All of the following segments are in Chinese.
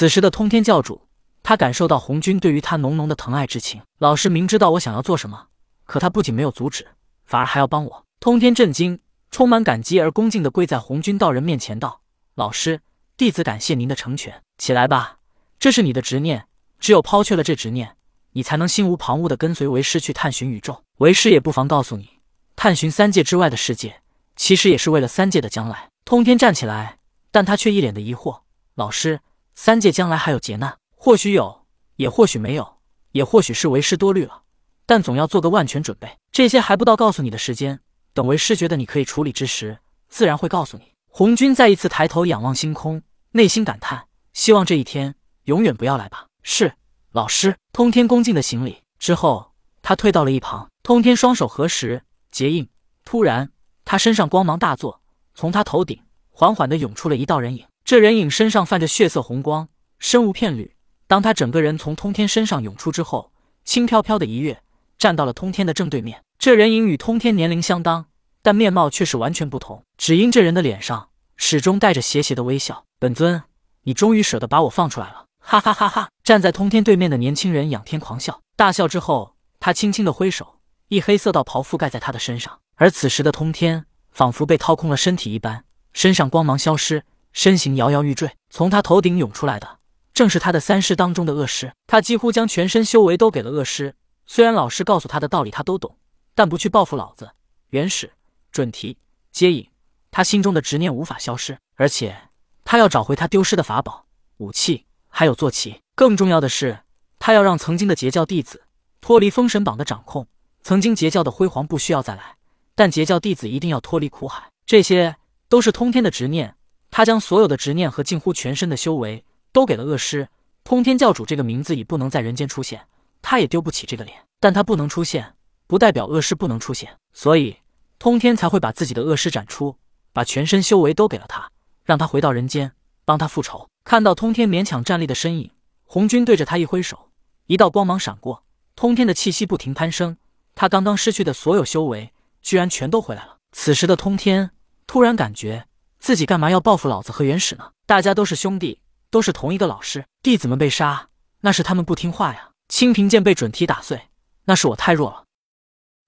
此时的通天教主，他感受到红军对于他浓浓的疼爱之情。老师明知道我想要做什么，可他不仅没有阻止，反而还要帮我。通天震惊，充满感激而恭敬的跪在红军道人面前道：“老师，弟子感谢您的成全。起来吧，这是你的执念，只有抛却了这执念，你才能心无旁骛地跟随为师去探寻宇宙。为师也不妨告诉你，探寻三界之外的世界，其实也是为了三界的将来。”通天站起来，但他却一脸的疑惑：“老师。”三界将来还有劫难，或许有，也或许没有，也或许是为师多虑了。但总要做个万全准备。这些还不到告诉你的时间，等为师觉得你可以处理之时，自然会告诉你。红军再一次抬头仰望星空，内心感叹：希望这一天永远不要来吧。是老师。通天恭敬的行礼之后，他退到了一旁。通天双手合十结印，突然他身上光芒大作，从他头顶缓缓地涌出了一道人影。这人影身上泛着血色红光，身无片缕。当他整个人从通天身上涌出之后，轻飘飘的一跃，站到了通天的正对面。这人影与通天年龄相当，但面貌却是完全不同。只因这人的脸上始终带着邪邪的微笑。本尊，你终于舍得把我放出来了！哈哈哈哈！站在通天对面的年轻人仰天狂笑，大笑之后，他轻轻的挥手，一黑色道袍覆盖在他的身上。而此时的通天仿佛被掏空了身体一般，身上光芒消失。身形摇摇欲坠，从他头顶涌出来的正是他的三师当中的恶师。他几乎将全身修为都给了恶师。虽然老师告诉他的道理他都懂，但不去报复老子，原始准提接引，他心中的执念无法消失。而且他要找回他丢失的法宝、武器，还有坐骑。更重要的是，他要让曾经的截教弟子脱离封神榜的掌控。曾经截教的辉煌不需要再来，但截教弟子一定要脱离苦海。这些都是通天的执念。他将所有的执念和近乎全身的修为都给了恶师通天教主，这个名字已不能在人间出现，他也丢不起这个脸。但他不能出现，不代表恶师不能出现，所以通天才会把自己的恶师斩出，把全身修为都给了他，让他回到人间帮他复仇。看到通天勉强站立的身影，红军对着他一挥手，一道光芒闪过，通天的气息不停攀升，他刚刚失去的所有修为居然全都回来了。此时的通天突然感觉。自己干嘛要报复老子和元始呢？大家都是兄弟，都是同一个老师。弟子们被杀，那是他们不听话呀。清平剑被准提打碎，那是我太弱了。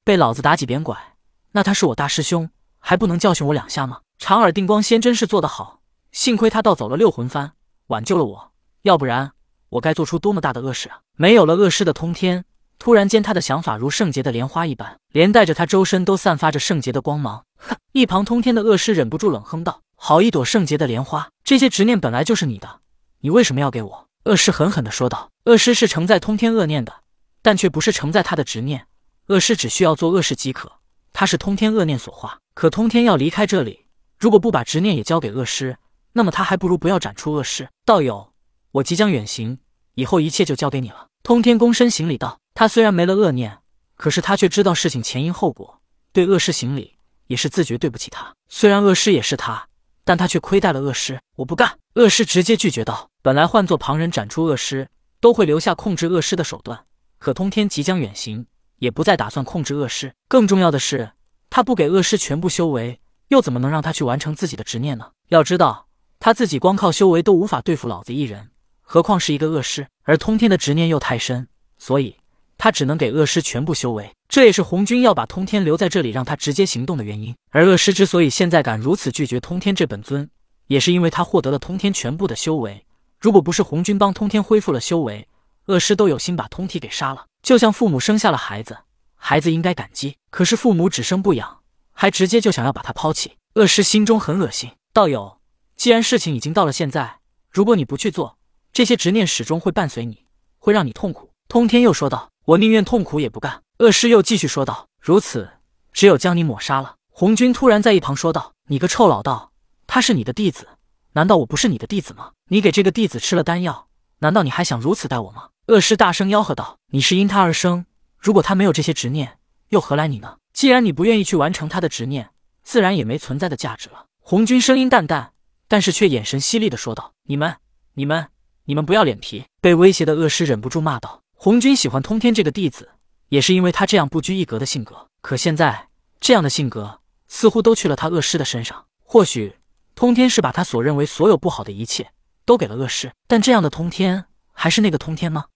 被老子打几鞭拐，那他是我大师兄，还不能教训我两下吗？长耳定光仙真是做得好，幸亏他盗走了六魂幡，挽救了我，要不然我该做出多么大的恶事啊！没有了恶师的通天，突然间他的想法如圣洁的莲花一般，连带着他周身都散发着圣洁的光芒。哼！一旁通天的恶师忍不住冷哼道。好一朵圣洁的莲花，这些执念本来就是你的，你为什么要给我？恶师狠狠地说道。恶师是承载通天恶念的，但却不是承载他的执念。恶师只需要做恶事即可，他是通天恶念所化。可通天要离开这里，如果不把执念也交给恶师，那么他还不如不要斩出恶师。道友，我即将远行，以后一切就交给你了。通天躬身行礼道。他虽然没了恶念，可是他却知道事情前因后果，对恶师行礼也是自觉对不起他。虽然恶师也是他。但他却亏待了恶师，我不干！恶师直接拒绝道。本来换做旁人斩出恶师，都会留下控制恶师的手段，可通天即将远行，也不再打算控制恶师。更重要的是，他不给恶师全部修为，又怎么能让他去完成自己的执念呢？要知道，他自己光靠修为都无法对付老子一人，何况是一个恶师？而通天的执念又太深，所以。他只能给恶师全部修为，这也是红军要把通天留在这里，让他直接行动的原因。而恶师之所以现在敢如此拒绝通天这本尊，也是因为他获得了通天全部的修为。如果不是红军帮通天恢复了修为，恶师都有心把通体给杀了。就像父母生下了孩子，孩子应该感激，可是父母只生不养，还直接就想要把他抛弃。恶师心中很恶心。道友，既然事情已经到了现在，如果你不去做，这些执念始终会伴随你，会让你痛苦。通天又说道。我宁愿痛苦也不干。恶师又继续说道：“如此，只有将你抹杀了。”红军突然在一旁说道：“你个臭老道，他是你的弟子，难道我不是你的弟子吗？你给这个弟子吃了丹药，难道你还想如此待我吗？”恶师大声吆喝道：“你是因他而生，如果他没有这些执念，又何来你呢？既然你不愿意去完成他的执念，自然也没存在的价值了。”红军声音淡淡，但是却眼神犀利的说道：“你们，你们，你们不要脸皮！”被威胁的恶师忍不住骂道。红军喜欢通天这个弟子，也是因为他这样不拘一格的性格。可现在这样的性格似乎都去了他恶师的身上。或许通天是把他所认为所有不好的一切都给了恶师，但这样的通天还是那个通天吗？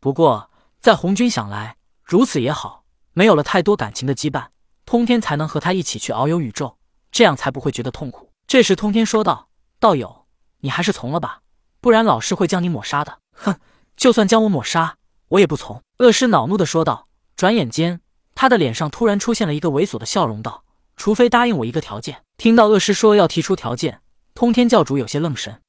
不过在红军想来，如此也好，没有了太多感情的羁绊，通天才能和他一起去遨游宇宙，这样才不会觉得痛苦。这时，通天说道：“道友，你还是从了吧，不然老师会将你抹杀的。”哼，就算将我抹杀，我也不从。恶师恼怒的说道。转眼间，他的脸上突然出现了一个猥琐的笑容，道：“除非答应我一个条件。”听到恶师说要提出条件，通天教主有些愣神。